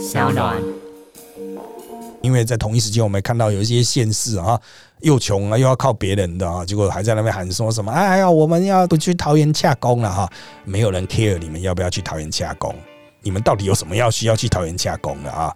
小暖。因为在同一时间，我们看到有一些县市啊，又穷啊，又要靠别人的啊，结果还在那边喊说什么：“哎呀，我们要不去桃园洽工了哈？”没有人 care 你们要不要去桃园洽工，你们到底有什么要需要去桃园洽工的啊？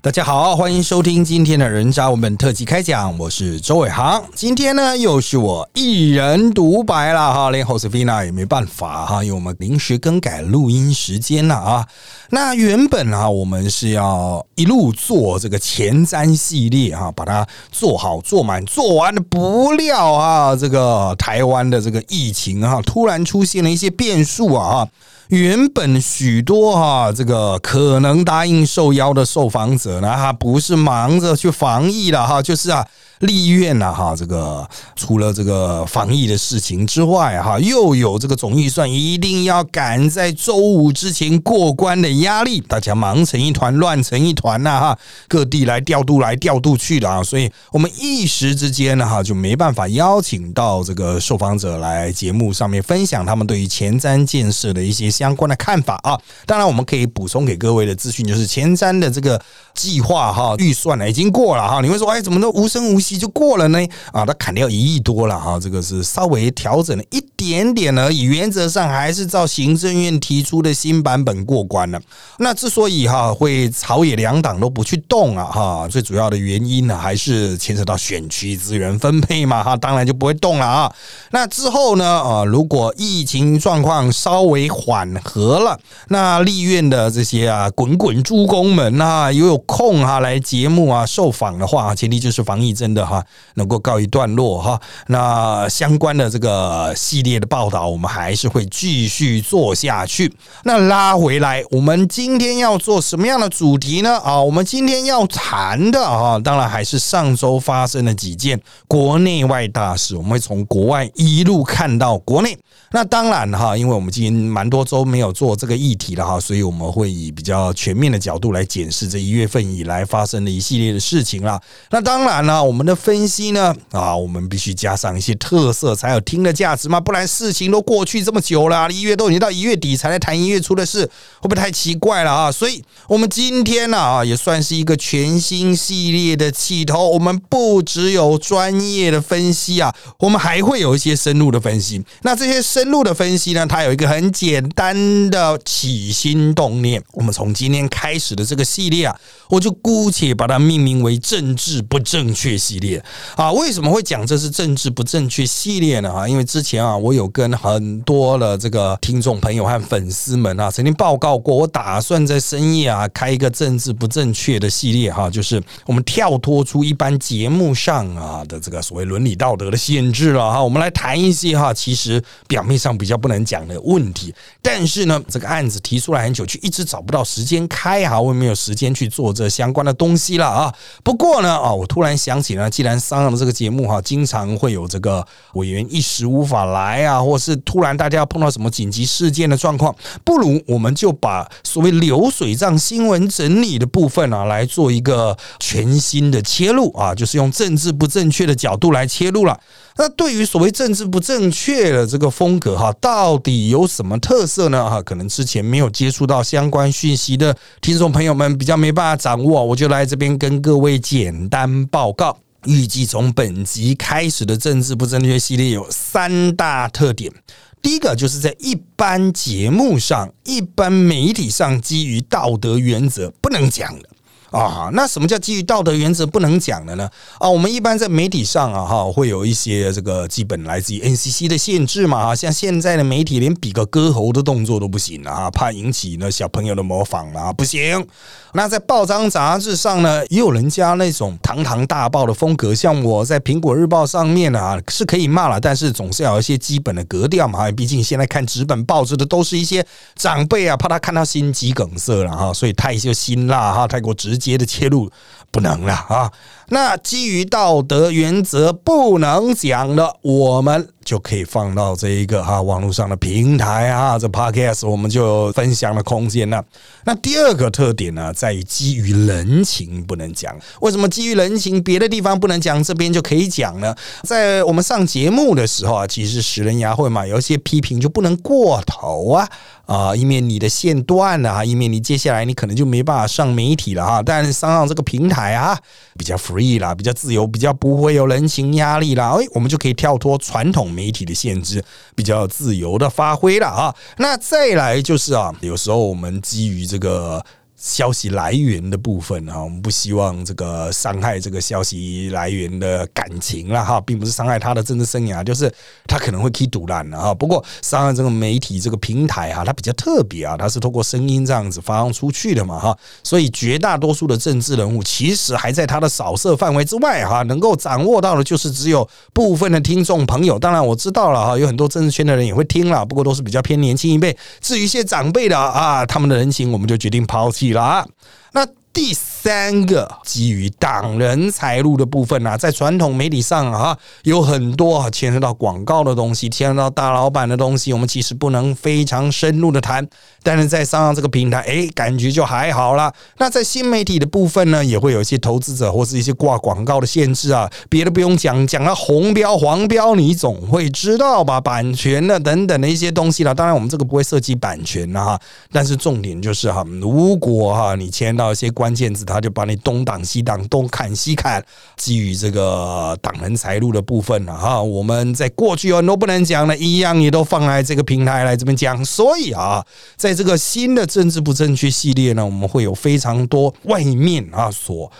大家好，欢迎收听今天的人渣文本特辑开讲，我是周伟航。今天呢，又是我一人独白了哈，连 Josefina 也没办法哈，因为我们临时更改录音时间了啊。那原本啊，我们是要一路做这个前瞻系列哈，把它做好做满做完的，不料啊，这个台湾的这个疫情啊，突然出现了一些变数啊。原本许多哈这个可能答应受邀的受访者呢，他不是忙着去防疫了哈，就是啊。立院呐，哈，这个除了这个防疫的事情之外，哈，又有这个总预算一定要赶在周五之前过关的压力，大家忙成一团，乱成一团呐，哈，各地来调度来调度去的啊，所以我们一时之间呢，哈，就没办法邀请到这个受访者来节目上面分享他们对于前瞻建设的一些相关的看法啊。当然，我们可以补充给各位的资讯就是前瞻的这个计划哈，预算呢已经过了哈，你会说，哎，怎么都无声无息？就过了呢啊，他砍掉一亿多了哈，这个是稍微调整了一点点而已，原则上还是照行政院提出的新版本过关了。那之所以哈会朝野两党都不去动啊哈，最主要的原因呢还是牵扯到选区资源分配嘛哈，当然就不会动了啊。那之后呢啊，如果疫情状况稍微缓和了，那立院的这些啊滚滚诸公们啊，又有空哈来节目啊受访的话，前提就是防疫真的的哈。能够告一段落哈，那相关的这个系列的报道，我们还是会继续做下去。那拉回来，我们今天要做什么样的主题呢？啊，我们今天要谈的啊，当然还是上周发生的几件国内外大事，我们会从国外一路看到国内。那当然哈，因为我们今天蛮多周没有做这个议题了哈，所以我们会以比较全面的角度来检视这一月份以来发生的一系列的事情啦。那当然了，我们的分析呢啊，我们必须加上一些特色，才有听的价值嘛，不然事情都过去这么久了，一月都已经到一月底才来谈一月初的事，会不会太奇怪了啊？所以我们今天呢啊，也算是一个全新系列的起头。我们不只有专业的分析啊，我们还会有一些深入的分析。那这些。深入的分析呢，它有一个很简单的起心动念。我们从今天开始的这个系列啊，我就姑且把它命名为“政治不正确系列”啊。为什么会讲这是政治不正确系列呢？啊，因为之前啊，我有跟很多的这个听众朋友和粉丝们啊，曾经报告过，我打算在深夜啊开一个政治不正确的系列哈，就是我们跳脱出一般节目上啊的这个所谓伦理道德的限制了哈，我们来谈一些哈，其实表。面上比较不能讲的问题，但是呢，这个案子提出来很久，却一直找不到时间开哈，我也没有时间去做这相关的东西了啊。不过呢，啊，我突然想起呢，既然商量的这个节目哈，经常会有这个委员一时无法来啊，或是突然大家要碰到什么紧急事件的状况，不如我们就把所谓流水账新闻整理的部分啊，来做一个全新的切入啊，就是用政治不正确的角度来切入了。那对于所谓政治不正确的这个风格哈，到底有什么特色呢？哈，可能之前没有接触到相关讯息的听众朋友们比较没办法掌握，我就来这边跟各位简单报告。预计从本集开始的政治不正确系列有三大特点：第一个就是在一般节目上、一般媒体上基于道德原则不能讲的。啊，那什么叫基于道德原则不能讲的呢？啊，我们一般在媒体上啊，哈，会有一些这个基本来自于 NCC 的限制嘛，哈，像现在的媒体连比个割喉的动作都不行了啊，怕引起呢小朋友的模仿嘛，不行。那在报章杂志上呢，也有人家那种堂堂大报的风格，像我在苹果日报上面啊，是可以骂了，但是总是要有一些基本的格调嘛，毕竟现在看纸本报纸的都是一些长辈啊，怕他看到心肌梗塞了哈，所以太就辛辣哈，太过直。接的切入不能了啊！那基于道德原则不能讲的，我们就可以放到这一个哈网络上的平台啊，这 podcast 我们就分享的空间了。那第二个特点呢，在于基于人情不能讲。为什么基于人情，别的地方不能讲，这边就可以讲呢？在我们上节目的时候啊，其实食人牙会嘛，有一些批评就不能过头啊。啊，以免你的线断了啊，以免你接下来你可能就没办法上媒体了哈。但是上上这个平台啊，比较 free 啦，比较自由，比较不会有人情压力啦。哎，我们就可以跳脱传统媒体的限制，比较自由的发挥了啊。那再来就是啊，有时候我们基于这个。消息来源的部分啊，我们不希望这个伤害这个消息来源的感情了哈，并不是伤害他的政治生涯，就是他可能会踢堵烂了哈。不过伤害这个媒体这个平台哈，它比较特别啊，它是通过声音这样子发放出去的嘛哈，所以绝大多数的政治人物其实还在他的扫射范围之外哈，能够掌握到的就是只有部分的听众朋友。当然我知道了哈，有很多政治圈的人也会听了，不过都是比较偏年轻一辈。至于一些长辈的啊，他们的人情我们就决定抛弃。了，那第三个基于党人财路的部分啊，在传统媒体上啊，有很多啊牵涉到广告的东西，牵涉到大老板的东西，我们其实不能非常深入的谈。但是在上上这个平台，哎，感觉就还好了。那在新媒体的部分呢，也会有一些投资者或是一些挂广告的限制啊，别的不用讲，讲到红标、黄标，你总会知道吧？版权的等等的一些东西了。当然，我们这个不会涉及版权了哈。但是重点就是哈，如果哈你签到一些关键字，他就把你东挡西挡，东砍西砍。基于这个党人财路的部分了哈，我们在过去有很多不能讲的，一样也都放在这个平台来这边讲。所以啊，在这个新的政治不正确系列呢，我们会有非常多外面啊所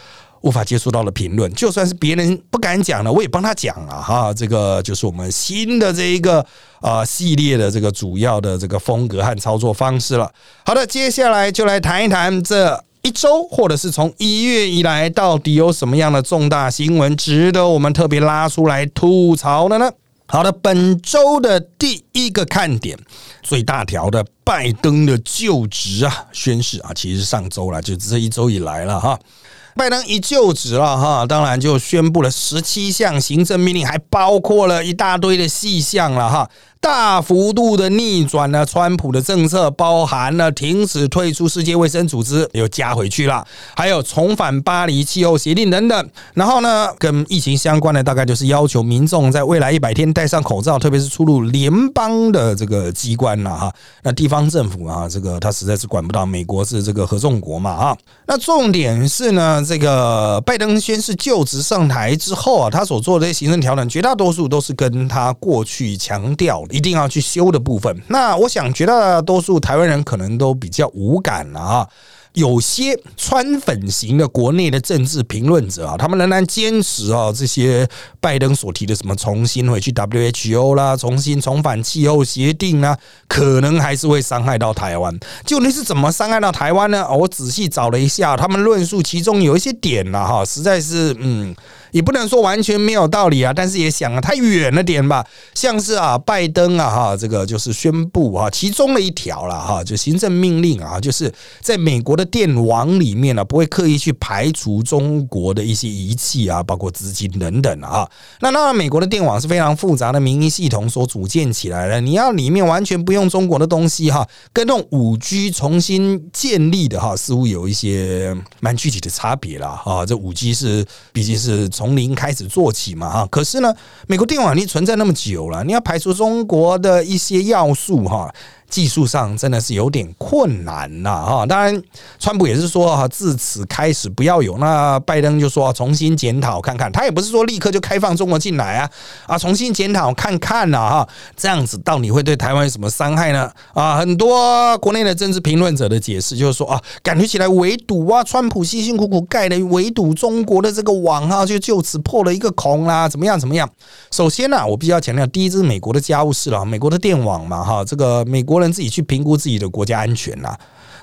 无法接触到的评论，就算是别人不敢讲的，我也帮他讲了哈。这个就是我们新的这一个啊系列的这个主要的这个风格和操作方式了。好的，接下来就来谈一谈这一周，或者是从一月以来，到底有什么样的重大新闻值得我们特别拉出来吐槽的呢？好的，本周的第一个看点，最大条的拜登的就职啊，宣誓啊，其实上周了，就这一周以来了哈。拜登一就职了哈，当然就宣布了十七项行政命令，还包括了一大堆的细项了哈。大幅度的逆转了川普的政策，包含了停止退出世界卫生组织，又加回去了，还有重返巴黎气候协定等等。然后呢，跟疫情相关的大概就是要求民众在未来一百天戴上口罩，特别是出入联邦的这个机关了哈。那地方政府啊，这个他实在是管不到，美国是这个合众国嘛啊。那重点是呢，这个拜登宣誓就职上台之后啊，他所做的这些行政调整，绝大多数都是跟他过去强调。一定要去修的部分，那我想绝大多数台湾人可能都比较无感了啊。有些川粉型的国内的政治评论者啊，他们仍然坚持啊，这些拜登所提的什么重新回去 WHO 啦，重新重返气候协定啊，可能还是会伤害到台湾。就你是怎么伤害到台湾呢？我仔细找了一下，他们论述其中有一些点了哈，实在是嗯。也不能说完全没有道理啊，但是也想啊太远了点吧。像是啊，拜登啊哈，这个就是宣布啊，其中的一条了哈，就行政命令啊，就是在美国的电网里面呢，不会刻意去排除中国的一些仪器啊，包括资金等等啊。那当然，美国的电网是非常复杂的民营系统所组建起来的，你要里面完全不用中国的东西哈，跟那种五 G 重新建立的哈，似乎有一些蛮具体的差别了哈。这五 G 是毕竟是。从零开始做起嘛，哈，可是呢，美国电网力存在那么久了，你要排除中国的一些要素，哈。技术上真的是有点困难呐，哈！当然，川普也是说哈，自此开始不要有。那拜登就说重新检讨看看，他也不是说立刻就开放中国进来啊，啊，重新检讨看看呐，哈，这样子到底会对台湾有什么伤害呢？啊，很多国内的政治评论者的解释就是说啊，感觉起来围堵啊，川普辛辛苦苦盖的围堵中国的这个网哈，就就此破了一个孔啦，怎么样怎么样？首先呢，我必须要强调，第一是美国的家务事了，美国的电网嘛，哈，这个美国。人自己去评估自己的国家安全呐，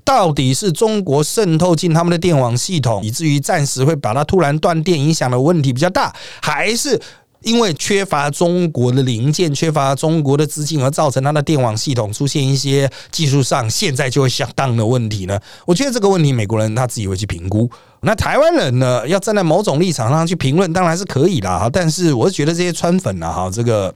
到底是中国渗透进他们的电网系统，以至于暂时会把它突然断电影响的问题比较大，还是因为缺乏中国的零件、缺乏中国的资金而造成它的电网系统出现一些技术上现在就会相当的问题呢？我觉得这个问题美国人他自己会去评估，那台湾人呢要站在某种立场上去评论，当然是可以啦。但是我是觉得这些川粉啊，哈，这个。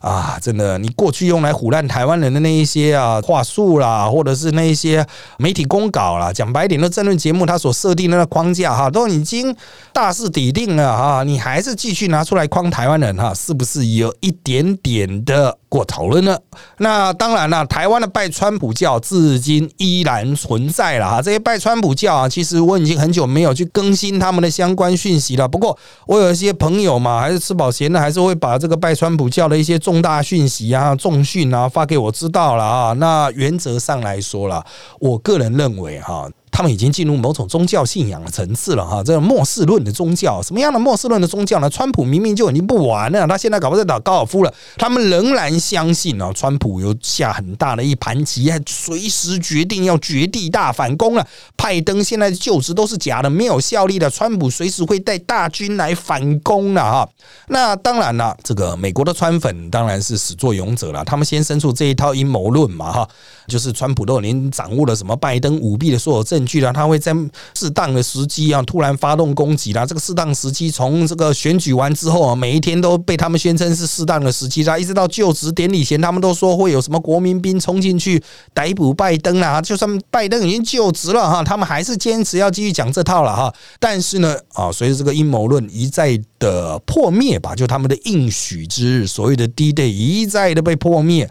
啊，真的，你过去用来唬烂台湾人的那一些啊话术啦，或者是那一些媒体公稿啦，讲白点的争论节目，它所设定的那框架哈，都已经大势已定了哈，你还是继续拿出来框台湾人哈，是不是有一点点的过头了呢？那当然了，台湾的拜川普教至今依然存在了哈，这些拜川普教啊，其实我已经很久没有去更新他们的相关讯息了。不过我有一些朋友嘛，还是吃饱闲的，还是会把这个拜川普教的一些。重大讯息啊，重讯啊，发给我知道了啊。那原则上来说了，我个人认为哈。他们已经进入某种宗教信仰的层次了哈，这个末世论的宗教，什么样的末世论的宗教呢？川普明明就已经不玩了，他现在搞不在打高尔夫了，他们仍然相信啊，川普有下很大的一盘棋，还随时决定要绝地大反攻了。拜登现在就职都是假的，没有效力的，川普随时会带大军来反攻了哈。那当然了，这个美国的川粉当然是始作俑者了，他们先生出这一套阴谋论嘛哈，就是川普都已经掌握了什么拜登舞弊的所有证。据了，他会在适当的时机啊，突然发动攻击啦。这个适当时机，从这个选举完之后啊，每一天都被他们宣称是适当的时机啦，一直到就职典礼前，他们都说会有什么国民兵冲进去逮捕拜登啊。就算拜登已经就职了哈，他们还是坚持要继续讲这套了哈。但是呢，啊，随着这个阴谋论一再的破灭吧，就他们的应许之日，所谓的 D Day 一再的被破灭。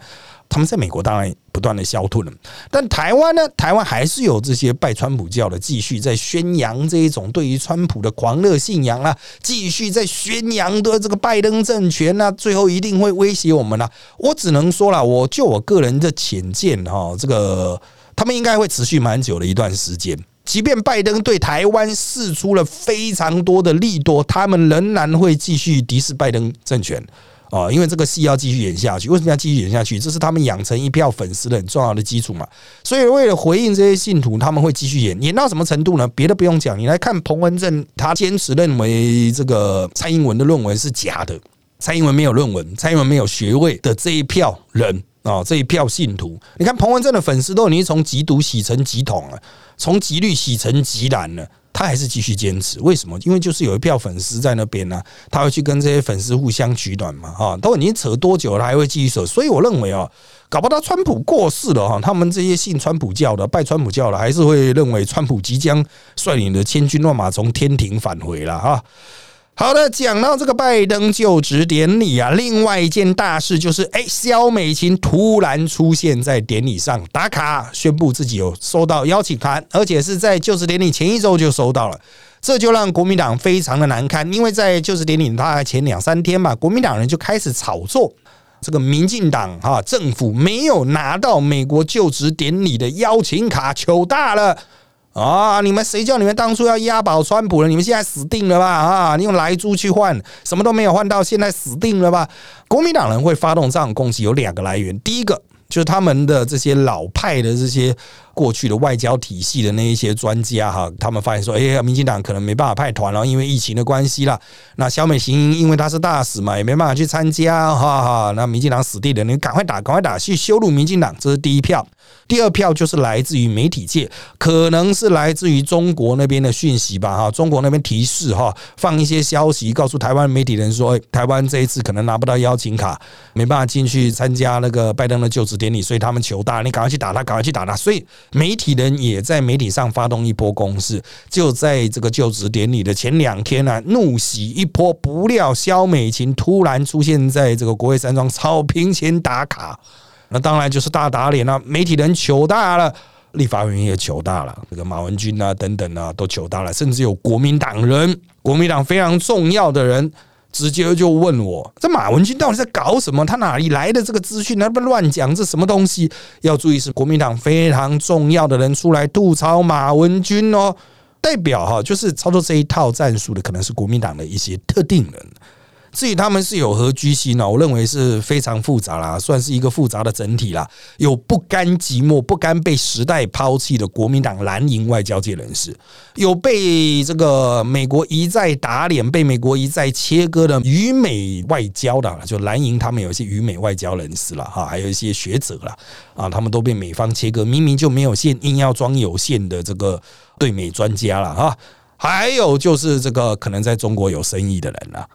他们在美国当然不断的消退了，但台湾呢？台湾还是有这些拜川普教的继续在宣扬这一种对于川普的狂热信仰啊，继续在宣扬的这个拜登政权呢，最后一定会威胁我们了。我只能说了，我就我个人的浅见哈，这个他们应该会持续蛮久的一段时间。即便拜登对台湾试出了非常多的利多，他们仍然会继续敌视拜登政权。哦，因为这个戏要继续演下去，为什么要继续演下去？这是他们养成一票粉丝的很重要的基础嘛。所以为了回应这些信徒，他们会继续演，演到什么程度呢？别的不用讲，你来看彭文正，他坚持认为这个蔡英文的论文是假的，蔡英文没有论文，蔡英文没有学位的这一票人啊，这一票信徒，你看彭文正的粉丝都已经从极毒洗成极统了，从极绿洗成极蓝了。他还是继续坚持，为什么？因为就是有一票粉丝在那边呢，他会去跟这些粉丝互相取暖嘛，哈，都已经扯多久了，还会继续扯。所以我认为啊，搞不到川普过世了哈，他们这些信川普教的、拜川普教的，还是会认为川普即将率领的千军万马从天庭返回了哈。好的，讲到这个拜登就职典礼啊，另外一件大事就是，哎，肖美琴突然出现在典礼上打卡，宣布自己有收到邀请函，而且是在就职典礼前一周就收到了，这就让国民党非常的难堪，因为在就职典礼大概前两三天吧，国民党人就开始炒作这个民进党哈政府没有拿到美国就职典礼的邀请卡，糗大了。啊！你们谁叫你们当初要押宝川普了？你们现在死定了吧！啊！你用来猪去换，什么都没有换到，现在死定了吧！国民党人会发动这样攻击，有两个来源，第一个就是他们的这些老派的这些。过去的外交体系的那一些专家哈，他们发现说，哎，民进党可能没办法派团了，因为疫情的关系啦。那小美行因为他是大使嘛，也没办法去参加，哈哈。那民进党死定了，你赶快打，赶快打，去羞辱民进党，这是第一票。第二票就是来自于媒体界，可能是来自于中国那边的讯息吧，哈，中国那边提示哈，放一些消息告诉台湾媒体人说，台湾这一次可能拿不到邀请卡，没办法进去参加那个拜登的就职典礼，所以他们求大，你赶快去打他，赶快去打他，所以。媒体人也在媒体上发动一波攻势，就在这个就职典礼的前两天呢，怒洗一波。不料肖美琴突然出现在这个国会山庄草坪前打卡，那当然就是大打脸了。媒体人糗大了，立法委员也糗大了，这个马文君啊等等啊都糗大了，甚至有国民党人，国民党非常重要的人。直接就问我，这马文君到底在搞什么？他哪里来的这个资讯？他不乱讲，这什么东西？要注意，是国民党非常重要的人出来吐槽马文君哦，代表哈，就是操作这一套战术的，可能是国民党的一些特定人。至于他们是有何居心呢？我认为是非常复杂啦，算是一个复杂的整体啦。有不甘寂寞、不甘被时代抛弃的国民党蓝营外交界人士，有被这个美国一再打脸、被美国一再切割的与美外交的，就蓝营他们有一些与美外交人士了哈，还有一些学者了啊，他们都被美方切割，明明就没有线，硬要装有线的这个对美专家了哈。还有就是这个可能在中国有生意的人啊。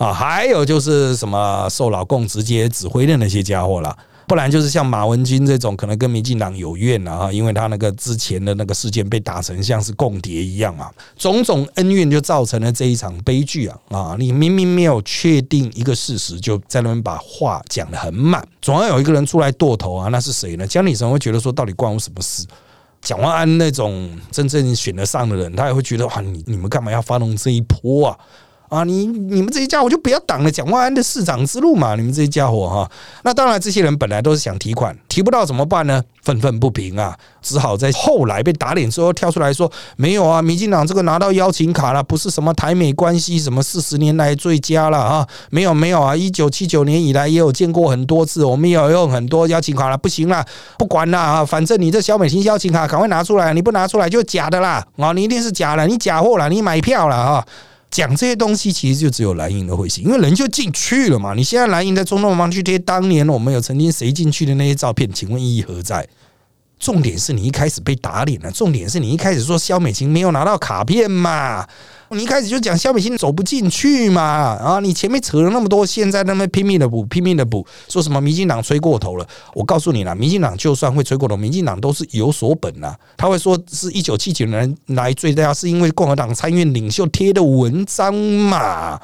啊，还有就是什么受老共直接指挥的那些家伙了。不然就是像马文君这种，可能跟民进党有怨了啊，因为他那个之前的那个事件被打成像是共谍一样嘛，种种恩怨就造成了这一场悲剧啊啊！你明明没有确定一个事实，就在那边把话讲得很满，总要有一个人出来剁头啊，那是谁呢？江里神会觉得说，到底关我什么事？蒋万安那种真正选得上的人，他也会觉得哇，你你们干嘛要发动这一波啊？啊，你你们这些家伙就不要挡了蒋万安的市长之路嘛！你们这些家伙哈，那当然，这些人本来都是想提款，提不到怎么办呢？愤愤不平啊，只好在后来被打脸之后跳出来说：没有啊，民进党这个拿到邀请卡了，不是什么台美关系什么四十年来最佳了啊！没有没有啊，一九七九年以来也有见过很多次，我们也有用很多邀请卡了，不行了，不管了啊，反正你这小美琴邀请卡赶快拿出来，你不拿出来就假的啦啊！你一定是假的，你假货了，你买票了啊！讲这些东西，其实就只有蓝营的会信，因为人就进去了嘛。你现在蓝营在中东方去贴当年我们有曾经谁进去的那些照片，请问意义何在？重点是你一开始被打脸了，重点是你一开始说肖美琴没有拿到卡片嘛。你一开始就讲肖美琴走不进去嘛，啊，你前面扯了那么多，现在那么拼命的补，拼命的补，说什么民进党吹过头了？我告诉你啦，民进党就算会吹过头，民进党都是有所本呐。他会说是一九七九年来最大，是因为共和党参院领袖贴的文章嘛。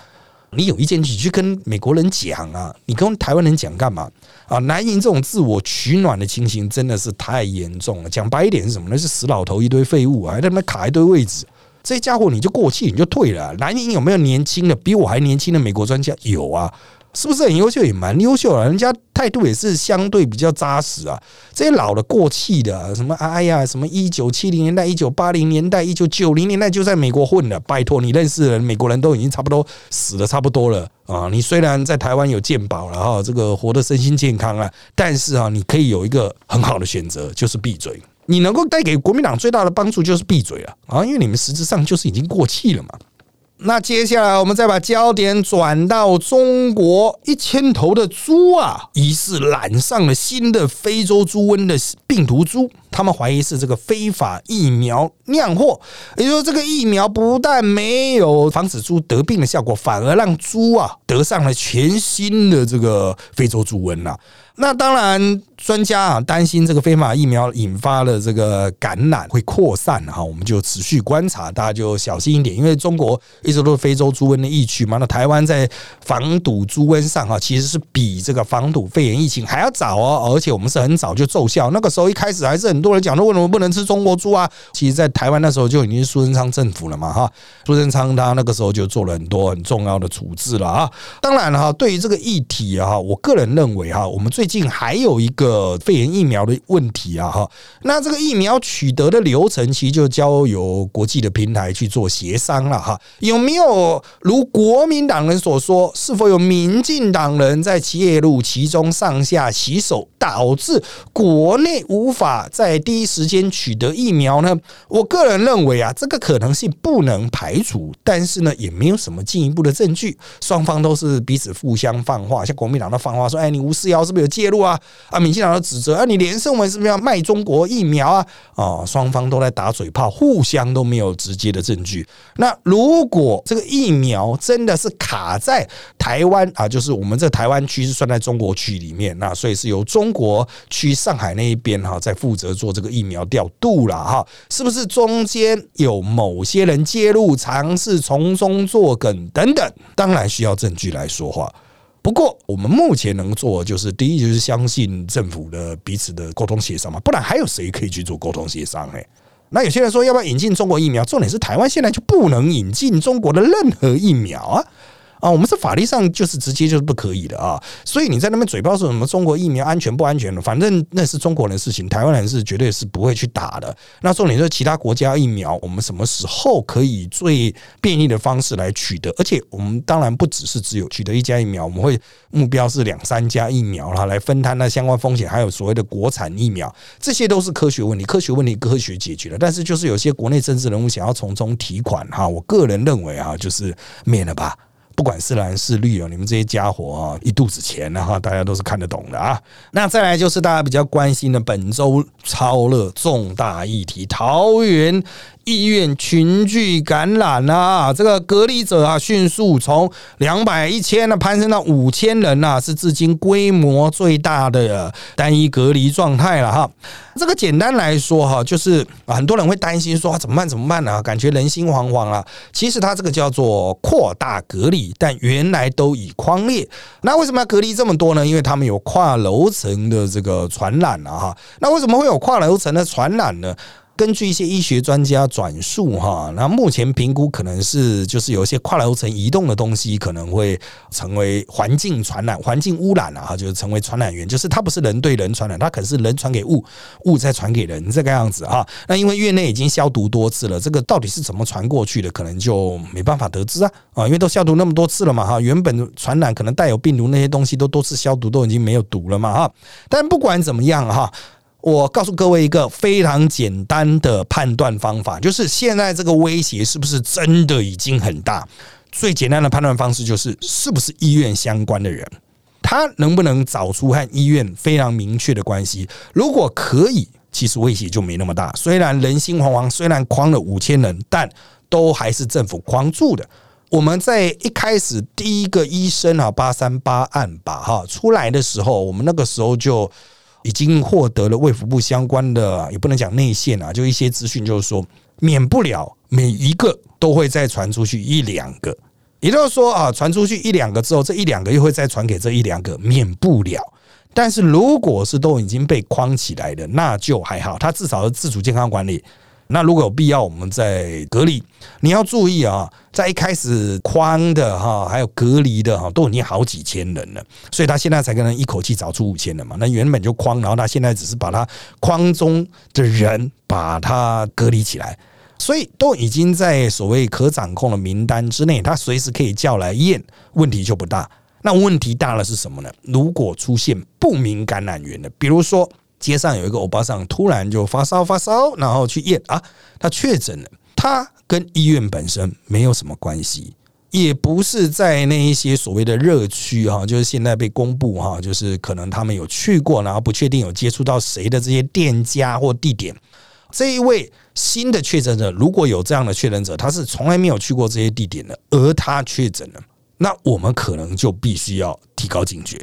你有意见，你去跟美国人讲啊，你跟台湾人讲干嘛啊？南营这种自我取暖的情形真的是太严重了。讲白一点是什么呢？是死老头一堆废物啊，还在那卡一堆位置。这家伙你就过气，你就退了。南宁有没有年轻的比我还年轻的美国专家？有啊，是不是很优秀？也蛮优秀啊，人家态度也是相对比较扎实啊。这些老的过气的，什么哎呀，什么一九七零年代、一九八零年代、一九九零年代就在美国混的，拜托你认识的人，美国人都已经差不多死的差不多了啊。你虽然在台湾有健保了哈，这个活得身心健康啊，但是啊，你可以有一个很好的选择，就是闭嘴。你能够带给国民党最大的帮助就是闭嘴了啊，因为你们实质上就是已经过气了嘛。那接下来我们再把焦点转到中国，一千头的猪啊，疑似染上了新的非洲猪瘟的病毒株，他们怀疑是这个非法疫苗酿祸，也就是说，这个疫苗不但没有防止猪得病的效果，反而让猪啊得上了全新的这个非洲猪瘟呐。那当然，专家啊担心这个非法疫苗引发了这个感染会扩散哈，我们就持续观察，大家就小心一点，因为中国一直都是非洲猪瘟的疫区嘛。那台湾在防堵猪瘟上哈，其实是比这个防堵肺炎疫情还要早哦，而且我们是很早就奏效。那个时候一开始还是很多人讲说，为什么不能吃中国猪啊？其实，在台湾那时候就已经是苏贞昌政府了嘛哈，苏贞昌他那个时候就做了很多很重要的处置了啊。当然了哈，对于这个议题啊，我个人认为哈，我们最最近还有一个肺炎疫苗的问题啊，哈，那这个疫苗取得的流程其实就交由国际的平台去做协商了，哈，有没有如国民党人所说，是否有民进党人在介入其中上下其手，导致国内无法在第一时间取得疫苗呢？我个人认为啊，这个可能性不能排除，但是呢，也没有什么进一步的证据，双方都是彼此互相放话，像国民党的放话说，哎，你吴思瑶是不是有？介入啊啊！民进党的指责啊，你连胜文是不是要卖中国疫苗啊？啊，双方都在打嘴炮，互相都没有直接的证据。那如果这个疫苗真的是卡在台湾啊，就是我们这台湾区是算在中国区里面，那所以是由中国区上海那一边哈在负责做这个疫苗调度了哈，是不是中间有某些人介入，尝试从中作梗等等？当然需要证据来说话。不过，我们目前能做就是第一，就是相信政府的彼此的沟通协商嘛，不然还有谁可以去做沟通协商？哎，那有些人说要不要引进中国疫苗？重点是台湾现在就不能引进中国的任何疫苗啊。啊，我们是法律上就是直接就是不可以的啊，所以你在那边嘴炮说什么中国疫苗安全不安全的，反正那是中国人的事情，台湾人是绝对是不会去打的。那重点是其他国家疫苗，我们什么时候可以最便利的方式来取得？而且我们当然不只是只有取得一家疫苗，我们会目标是两三家疫苗啦，来分摊那相关风险，还有所谓的国产疫苗，这些都是科学问题，科学问题科学解决的。但是就是有些国内政治人物想要从中提款哈，我个人认为啊，就是免了吧。不管是蓝是绿啊，你们这些家伙啊，一肚子钱啊哈，大家都是看得懂的啊。那再来就是大家比较关心的本周超热重大议题，桃园。医院群聚感染啊，这个隔离者啊，迅速从两百一千呢攀升到五千人呐，是至今规模最大的单一隔离状态了哈。这个简单来说哈，就是很多人会担心说怎么办怎么办呢？感觉人心惶惶啊。其实它这个叫做扩大隔离，但原来都已框列。那为什么要隔离这么多呢？因为他们有跨楼层的这个传染啊哈。那为什么会有跨楼层的传染呢？根据一些医学专家转述，哈，那目前评估可能是就是有一些跨楼层移动的东西可能会成为环境传染、环境污染了哈，就是成为传染源，就是它不是人对人传染，它可能是人传给物，物再传给人这个样子哈。那因为院内已经消毒多次了，这个到底是怎么传过去的，可能就没办法得知啊啊，因为都消毒那么多次了嘛哈，原本传染可能带有病毒那些东西都多次消毒，都已经没有毒了嘛哈。但不管怎么样哈。我告诉各位一个非常简单的判断方法，就是现在这个威胁是不是真的已经很大？最简单的判断方式就是，是不是医院相关的人，他能不能找出和医院非常明确的关系？如果可以，其实威胁就没那么大。虽然人心惶惶，虽然框了五千人，但都还是政府框住的。我们在一开始第一个医生啊八三八案吧哈出来的时候，我们那个时候就。已经获得了卫福部相关的，也不能讲内线啊，就一些资讯，就是说免不了每一个都会再传出去一两个，也就是说啊，传出去一两个之后，这一两个又会再传给这一两个，免不了。但是如果是都已经被框起来的，那就还好，他至少是自主健康管理。那如果有必要，我们再隔离。你要注意啊，在一开始框的哈，还有隔离的哈，都已经好几千人了，所以他现在才可能一口气找出五千人嘛。那原本就框，然后他现在只是把他框中的人把他隔离起来，所以都已经在所谓可掌控的名单之内，他随时可以叫来验，问题就不大。那问题大了是什么呢？如果出现不明感染源的，比如说。街上有一个欧巴桑，突然就发烧发烧，然后去验啊，他确诊了。他跟医院本身没有什么关系，也不是在那一些所谓的热区哈，就是现在被公布哈，就是可能他们有去过，然后不确定有接触到谁的这些店家或地点。这一位新的确诊者，如果有这样的确诊者，他是从来没有去过这些地点的，而他确诊了，那我们可能就必须要提高警觉。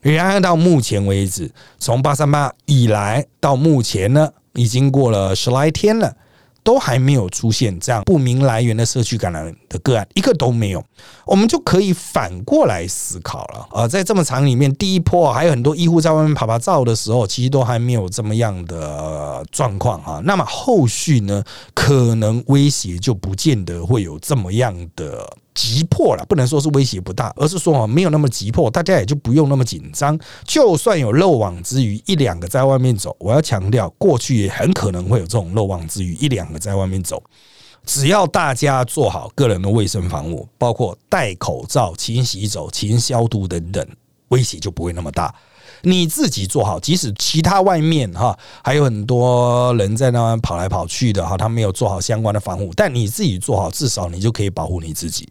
然而到目前为止，从八三八以来到目前呢，已经过了十来天了，都还没有出现这样不明来源的社区感染的个案，一个都没有。我们就可以反过来思考了啊，在这么长里面，第一波还有很多医护在外面跑跑照的时候，其实都还没有这么样的状况啊。那么后续呢，可能威胁就不见得会有这么样的。急迫了，不能说是威胁不大，而是说啊，没有那么急迫，大家也就不用那么紧张。就算有漏网之鱼一两个在外面走，我要强调，过去也很可能会有这种漏网之鱼一两个在外面走。只要大家做好个人的卫生防护，包括戴口罩、勤洗手、勤消毒等等，威胁就不会那么大。你自己做好，即使其他外面哈还有很多人在那跑来跑去的哈，他没有做好相关的防护，但你自己做好，至少你就可以保护你自己。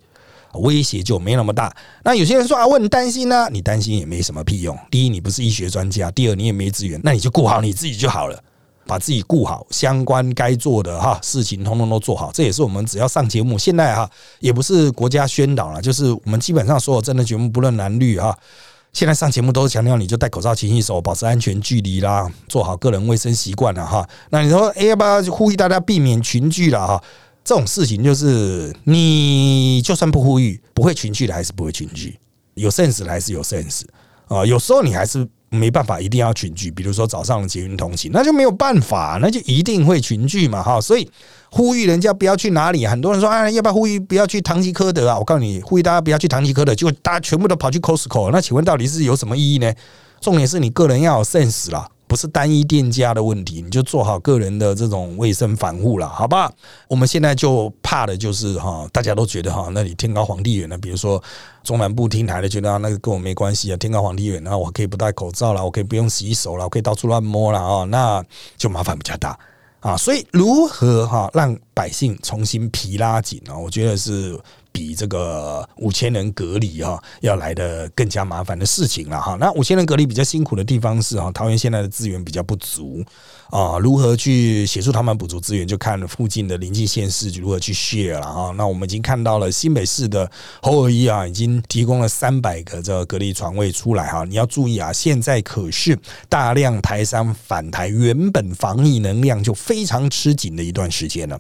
威胁就没那么大。那有些人说啊，我很担心呢。你担心也没什么屁用。第一，你不是医学专家；第二，你也没资源。那你就顾好你自己就好了，把自己顾好，相关该做的哈事情通通都做好。这也是我们只要上节目，现在哈也不是国家宣导了，就是我们基本上所有真的节目，不论男女哈，现在上节目都是强调你就戴口罩、勤洗手、保持安全距离啦，做好个人卫生习惯了哈。那你说，哎，要不要呼吁大家避免群聚了哈？这种事情就是，你就算不呼吁，不会群聚的还是不会群聚，有 sense 的还是有 sense 啊。有时候你还是没办法一定要群聚，比如说早上的捷运通勤，那就没有办法，那就一定会群聚嘛哈。所以呼吁人家不要去哪里，很多人说啊，要不要呼吁不要去唐吉诃德啊？我告诉你，呼吁大家不要去唐吉诃德，就大家全部都跑去 Costco，那请问到底是有什么意义呢？重点是你个人要有 sense 啦。不是单一店家的问题，你就做好个人的这种卫生防护了，好吧？我们现在就怕的就是哈，大家都觉得哈，那里天高皇帝远的，比如说中南部听台的觉得啊那个跟我没关系啊，天高皇帝远，然后我可以不戴口罩了，我可以不用洗手了，我可以到处乱摸了啊，那就麻烦比较大啊。所以如何哈让百姓重新皮拉紧啊？我觉得是比这个五千人隔离哈要来的更加麻烦的事情了哈。那五千人隔离比较辛苦的地方是哈，桃园现在的资源比较不足啊，如何去协助他们补足资源，就看附近的邻近县市如何去 share 了哈。那我们已经看到了新北市的侯尔一啊，已经提供了三百个这隔离床位出来哈。你要注意啊，现在可是大量台商返台，原本防疫能量就非常吃紧的一段时间了。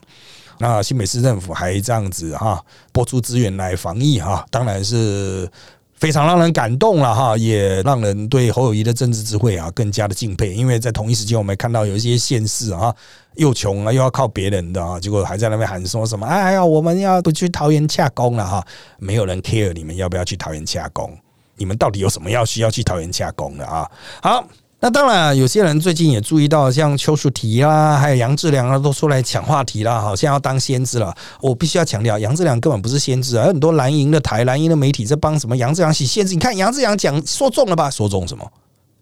那新北市政府还这样子哈，拨出资源来防疫哈，当然是非常让人感动了哈，也让人对侯友谊的政治智慧啊更加的敬佩。因为在同一时间，我们看到有一些县市啊，又穷啊，又要靠别人的啊，结果还在那边喊说什么：“哎呀，我们要不去桃园洽工了哈？”没有人 care 你们要不要去桃园洽工，你们到底有什么要需要去桃园洽工的啊？好。那当然，有些人最近也注意到，像邱淑媞啦，还有杨志良啊，都出来抢话题啦，好像要当先知了。我必须要强调，杨志良根本不是先知啊，很多蓝营的台、蓝营的媒体在帮什么杨志良洗先知。你看杨志良讲说中了吧？说中什么？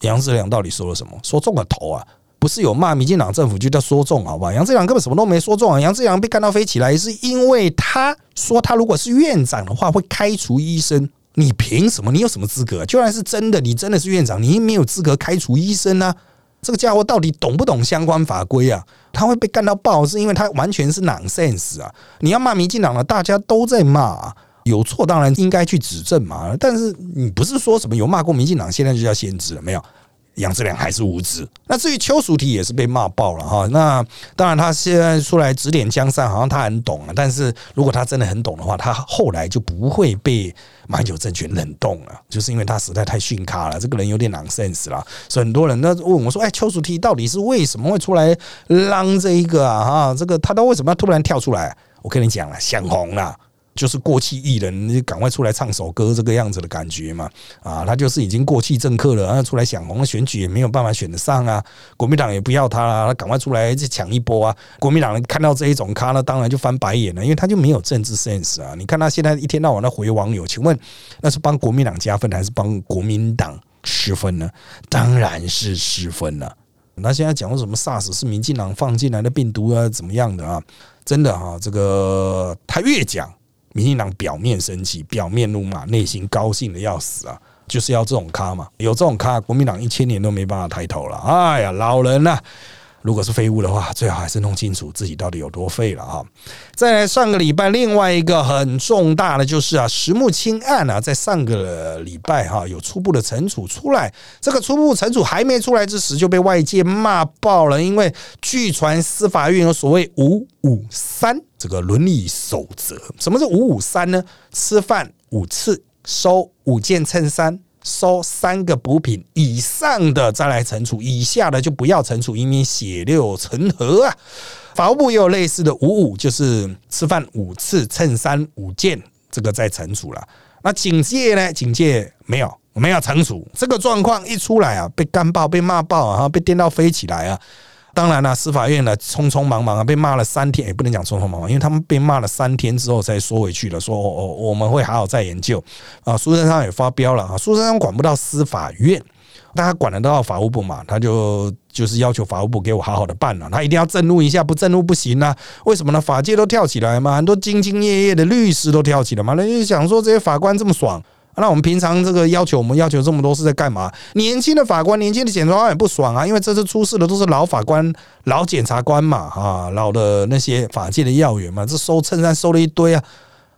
杨志良到底说了什么？说中了头啊！不是有骂民进党政府就叫说中，好吧？杨志良根本什么都没说中啊！杨志良被干到飞起来，是因为他说他如果是院长的话，会开除医生。你凭什么？你有什么资格？就算是真的，你真的是院长，你没有资格开除医生呢！这个家伙到底懂不懂相关法规啊？他会被干到爆，是因为他完全是 nonsense 啊！你要骂民进党了，大家都在骂，有错当然应该去指正嘛。但是你不是说什么有骂过民进党，现在就叫先知了没有？杨志良还是无知。那至于邱淑媞也是被骂爆了哈。那当然他现在出来指点江山，好像他很懂啊。但是如果他真的很懂的话，他后来就不会被马英九政权冷冻了，就是因为他实在太逊咖了，这个人有点 nonsense 了。所以很多人都问我说：“哎，邱淑媞到底是为什么会出来嚷这一个啊？哈，这个他都为什么要突然跳出来？”我跟你讲了，想红了。就是过气艺人，你赶快出来唱首歌，这个样子的感觉嘛？啊，他就是已经过气政客了，然后出来想红，选举也没有办法选得上啊。国民党也不要他了，他赶快出来去抢一波啊！国民党看到这一种咖，那当然就翻白眼了，因为他就没有政治 sense 啊。你看他现在一天到晚的回网友，请问那是帮国民党加分还是帮国民党失分呢？当然是失分了。那现在讲什么 SARS 是民进党放进来的病毒啊，怎么样的啊？真的哈，这个他越讲。民进党表面生气，表面怒骂，内心高兴的要死啊！就是要这种咖嘛，有这种咖，国民党一千年都没办法抬头了。哎呀，老人呐！如果是废物的话，最好还是弄清楚自己到底有多废了哈。再来，上个礼拜另外一个很重大的就是啊，石木清案啊，在上个礼拜哈有初步的惩处出来。这个初步惩处还没出来之时，就被外界骂爆了，因为据传司法院有所谓五五三这个伦理守则。什么是五五三呢？吃饭五次，收五件衬衫。收三个补品以上的再来惩处，以下的就不要惩处，以免血流成河啊！法务部也有类似的五五，就是吃饭五次，衬衫五件，这个再惩处了。那警戒呢？警戒没有，我们要惩处。这个状况一出来啊，被干爆，被骂爆啊，被颠到飞起来啊！当然了，司法院呢匆匆忙忙啊，被骂了三天，也不能讲匆匆忙忙，因为他们被骂了三天之后才缩回去了，说哦哦，我们会好好再研究啊。苏贞昌也发飙了啊，苏贞昌管不到司法院，但他管得到法务部嘛，他就就是要求法务部给我好好的办了，他一定要震怒一下，不震怒不行啊。为什么呢？法界都跳起来嘛，很多兢兢业业的律师都跳起来嘛，那就想说这些法官这么爽。那我们平常这个要求，我们要求这么多是在干嘛？年轻的法官、年轻的检察官也不爽啊，因为这次出事的都是老法官、老检察官嘛，啊，老的那些法界的要员嘛，这收衬衫收了一堆啊，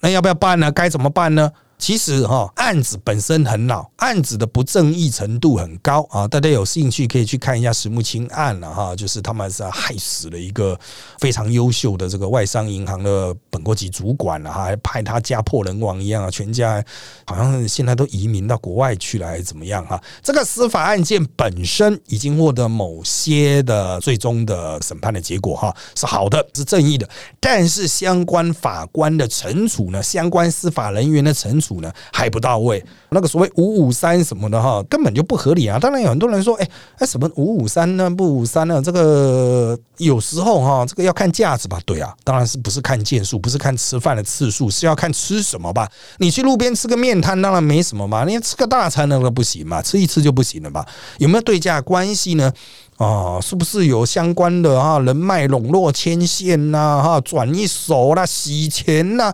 那要不要办呢？该怎么办呢？其实哈，案子本身很老，案子的不正义程度很高啊！大家有兴趣可以去看一下石木清案了哈，就是他们是害死了一个非常优秀的这个外商银行的本国籍主管了哈，还派他家破人亡一样啊，全家好像现在都移民到国外去了还是怎么样哈？这个司法案件本身已经获得某些的最终的审判的结果哈，是好的，是正义的，但是相关法官的惩处呢，相关司法人员的惩处。呢还不到位，那个所谓五五三什么的哈，根本就不合理啊！当然有很多人说，哎哎，什么五五三呢？不五三呢？这个有时候哈，这个要看价值吧？对啊，当然是不是看件数，不是看吃饭的次数，是要看吃什么吧？你去路边吃个面摊，当然没什么嘛。你吃个大餐那个不行嘛，吃一次就不行了吧？有没有对价关系呢？啊，是不是有相关的哈人脉笼络牵线呐？哈，转一手啦，洗钱呐？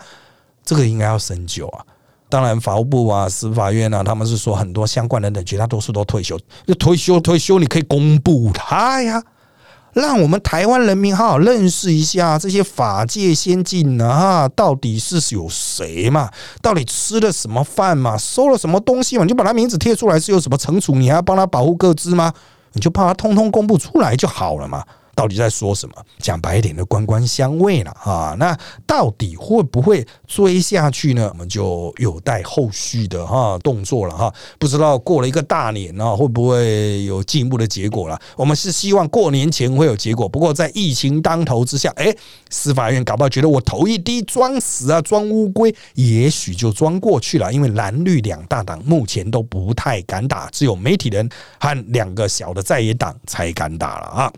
这个应该要深究啊。当然，法务部啊、司法院啊，他们是说很多相关的人绝大多数都退休，退休退休，你可以公布他呀。让我们台湾人民好好认识一下这些法界先进啊，到底是有谁嘛？到底吃了什么饭嘛？收了什么东西嘛？你就把他名字贴出来，是有什么惩处？你还要帮他保护各自吗？你就怕他通通公布出来就好了嘛。到底在说什么？讲白一点的，官官相卫了啊！那到底会不会追下去呢？我们就有待后续的哈动作了哈。不知道过了一个大年啊，会不会有进一步的结果了？我们是希望过年前会有结果。不过在疫情当头之下，哎，司法院搞不好觉得我头一低装死啊，装乌龟，也许就装过去了。因为蓝绿两大党目前都不太敢打，只有媒体人和两个小的在野党才敢打了啊。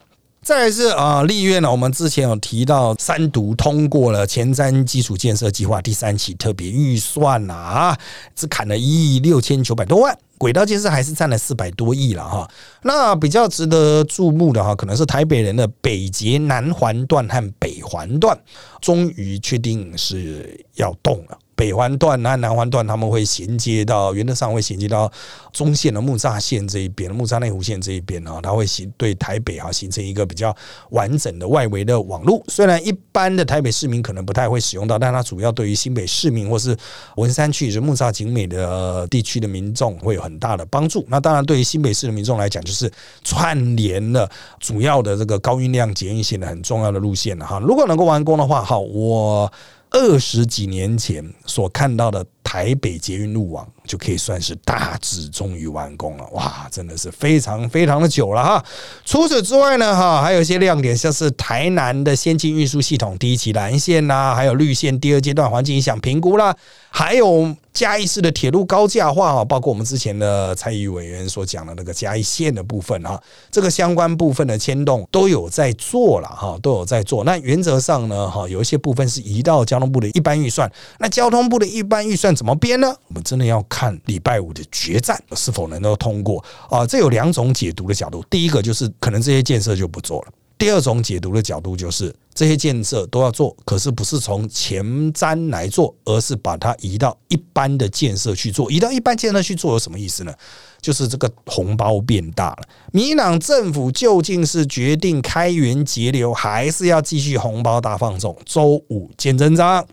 再是啊，立院呢，我们之前有提到三读通过了前瞻基础建设计划第三期特别预算啊，只砍了一亿六千九百多万，轨道建设还是占了四百多亿了哈。那比较值得注目的哈，可能是台北人的北捷南环段和北环段，终于确定是要动了。北环段和南环段，他们会衔接到原则上会衔接到中线的木栅线这一边，木栅内湖线这一边啊，它会形对台北啊形成一个比较完整的外围的网络。虽然一般的台北市民可能不太会使用到，但它主要对于新北市民或是文山区是木栅景美的地区的民众会有很大的帮助。那当然，对于新北市的民众来讲，就是串联了主要的这个高运量捷运线的很重要的路线了哈。如果能够完工的话，好，我。二十几年前所看到的台北捷运路网，就可以算是大致终于完工了。哇，真的是非常非常的久了哈。除此之外呢，哈，还有一些亮点，像是台南的先进运输系统第一期蓝线呐，还有绿线第二阶段环境影响评估啦，还有。嘉义市的铁路高架化啊，包括我们之前的蔡议委员所讲的那个嘉义线的部分啊，这个相关部分的牵动都有在做了哈，都有在做。那原则上呢，哈，有一些部分是移到交通部的一般预算。那交通部的一般预算怎么编呢？我们真的要看礼拜五的决战是否能够通过啊。这有两种解读的角度，第一个就是可能这些建设就不做了。第二种解读的角度就是这些建设都要做，可是不是从前瞻来做，而是把它移到一般的建设去做。移到一般建设去做有什么意思呢？就是这个红包变大了。民进党政府究竟是决定开源节流，还是要继续红包大放送？周五见真章。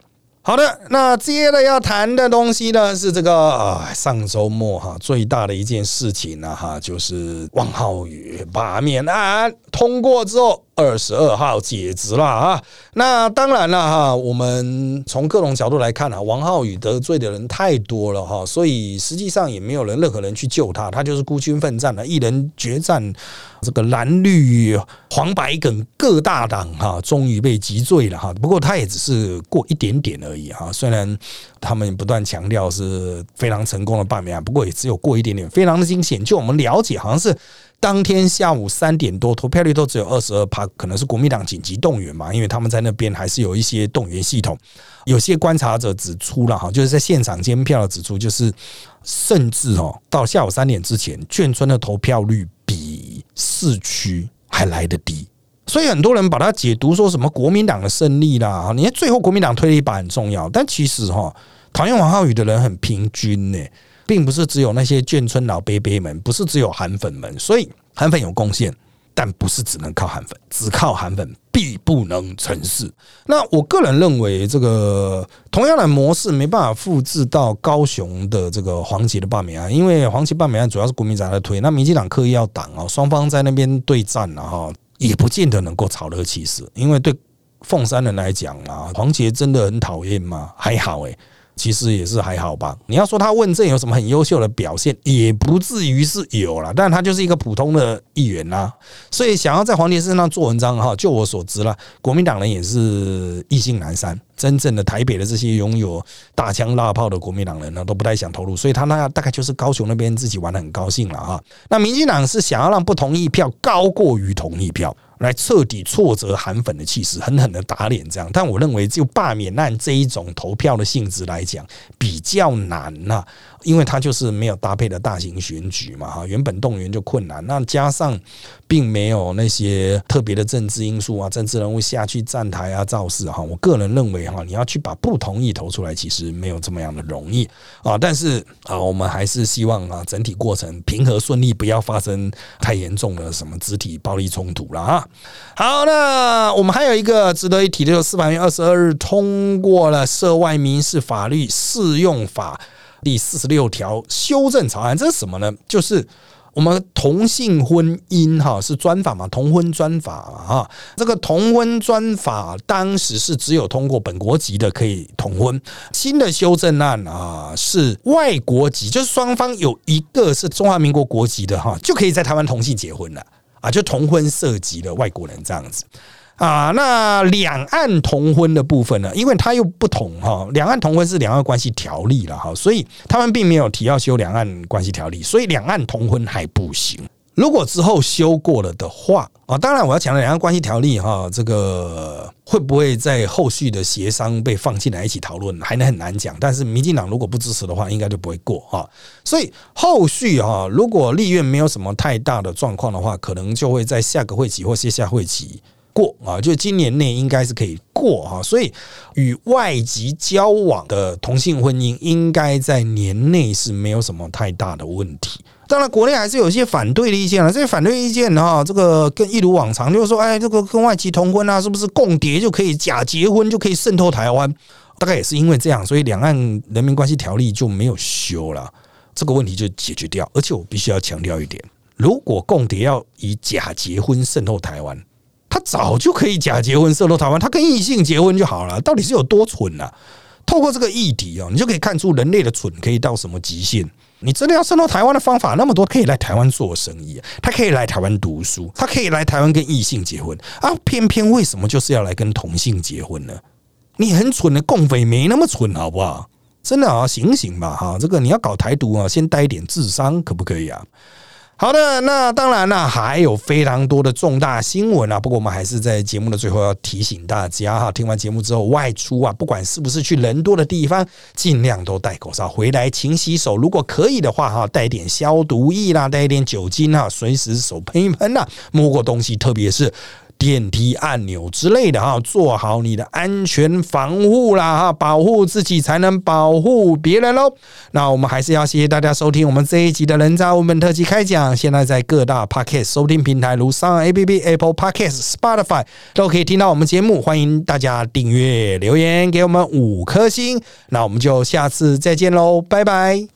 好的，那接着要谈的东西呢，是这个啊，上周末哈最大的一件事情呢哈，就是王浩宇罢免案通过之后。二十二号解职了啊！那当然了哈，我们从各种角度来看啊，王浩宇得罪的人太多了哈，所以实际上也没有人任何人去救他，他就是孤军奋战了，一人决战这个蓝绿黄白梗各大党哈，终于被击坠了哈。不过他也只是过一点点而已哈，虽然他们不断强调是非常成功的罢免，不过也只有过一点点，非常的惊险。就我们了解，好像是。当天下午三点多，投票率都只有二十二趴，可能是国民党紧急动员嘛？因为他们在那边还是有一些动员系统。有些观察者指出了哈，就是在现场监票的指出，就是甚至哦，到下午三点之前，眷村的投票率比市区还来得低。所以很多人把它解读说什么国民党的胜利啦，你看最后国民党推了一把很重要，但其实哈，讨厌王浩宇的人很平均呢。并不是只有那些眷村老伯伯们，不是只有韩粉们，所以韩粉有贡献，但不是只能靠韩粉，只靠韩粉必不能成事。那我个人认为，这个同样的模式没办法复制到高雄的这个黄杰的罢免案，因为黄杰罢免案主要是国民党在推，那民进党刻意要挡啊，双方在那边对战了哈，也不见得能够炒热气势，因为对凤山人来讲啊，黄杰真的很讨厌吗？还好诶。其实也是还好吧。你要说他问政有什么很优秀的表现，也不至于是有了，但他就是一个普通的议员啦。所以想要在黄杰身上做文章哈，就我所知了，国民党人也是意兴阑珊。真正的台北的这些拥有大枪大炮的国民党人呢，都不太想投入，所以他那大概就是高雄那边自己玩的很高兴了哈。那民进党是想要让不同意票高过于同意票。来彻底挫折韩粉的气势，狠狠的打脸这样。但我认为，就罢免案这一种投票的性质来讲，比较难呐，因为它就是没有搭配的大型选举嘛，哈，原本动员就困难，那加上并没有那些特别的政治因素啊，政治人物下去站台啊造势哈，我个人认为哈，你要去把不同意投出来，其实没有这么样的容易啊。但是啊，我们还是希望啊，整体过程平和顺利，不要发生太严重的什么肢体暴力冲突了啊。好，那我们还有一个值得一提的，就是司法院二十二日通过了涉外民事法律适用法第四十六条修正草案，这是什么呢？就是我们同性婚姻哈是专法嘛，同婚专法嘛哈，这个同婚专法当时是只有通过本国籍的可以同婚，新的修正案啊是外国籍，就是双方有一个是中华民国国籍的哈，就可以在台湾同性结婚了啊，就同婚涉及的外国人这样子。啊，那两岸同婚的部分呢？因为它又不同哈，两岸同婚是两岸关系条例了哈，所以他们并没有提要修两岸关系条例，所以两岸同婚还不行。如果之后修过了的话啊，当然我要讲的两岸关系条例哈，这个会不会在后续的协商被放进来一起讨论，还能很难讲。但是民进党如果不支持的话，应该就不会过哈。所以后续哈，如果立院没有什么太大的状况的话，可能就会在下个会期或下下会期。过啊，就今年内应该是可以过哈，所以与外籍交往的同性婚姻应该在年内是没有什么太大的问题。当然，国内还是有一些反对的意见了。这些反对意见哈，这个跟一如往常，就是说，哎，这个跟外籍同婚啊，是不是共谍就可以假结婚就可以渗透台湾？大概也是因为这样，所以两岸人民关系条例就没有修了，这个问题就解决掉。而且我必须要强调一点，如果共谍要以假结婚渗透台湾。他早就可以假结婚涉入台湾，他跟异性结婚就好了。到底是有多蠢呢？透过这个议题哦，你就可以看出人类的蠢可以到什么极限。你真的要渗透台湾的方法那么多，可以来台湾做生意，他可以来台湾读书，他可以来台湾跟异性结婚啊！偏偏为什么就是要来跟同性结婚呢？你很蠢的共匪没那么蠢，好不好？真的啊，醒醒吧哈！这个你要搞台独啊，先带一点智商，可不可以啊？好的，那当然了，还有非常多的重大新闻啊。不过我们还是在节目的最后要提醒大家哈，听完节目之后外出啊，不管是不是去人多的地方，尽量都戴口罩，回来勤洗手。如果可以的话哈，带点消毒液啦，带一点酒精啊，随时手喷一喷呐，摸过东西，特别是。电梯按钮之类的哈，做好你的安全防护啦哈，保护自己才能保护别人喽。那我们还是要谢谢大家收听我们这一集的人渣文本特辑开讲。现在在各大 Podcast 收听平台，如上 A P P、Apple Podcast、Spotify 都可以听到我们节目。欢迎大家订阅、留言给我们五颗星。那我们就下次再见喽，拜拜。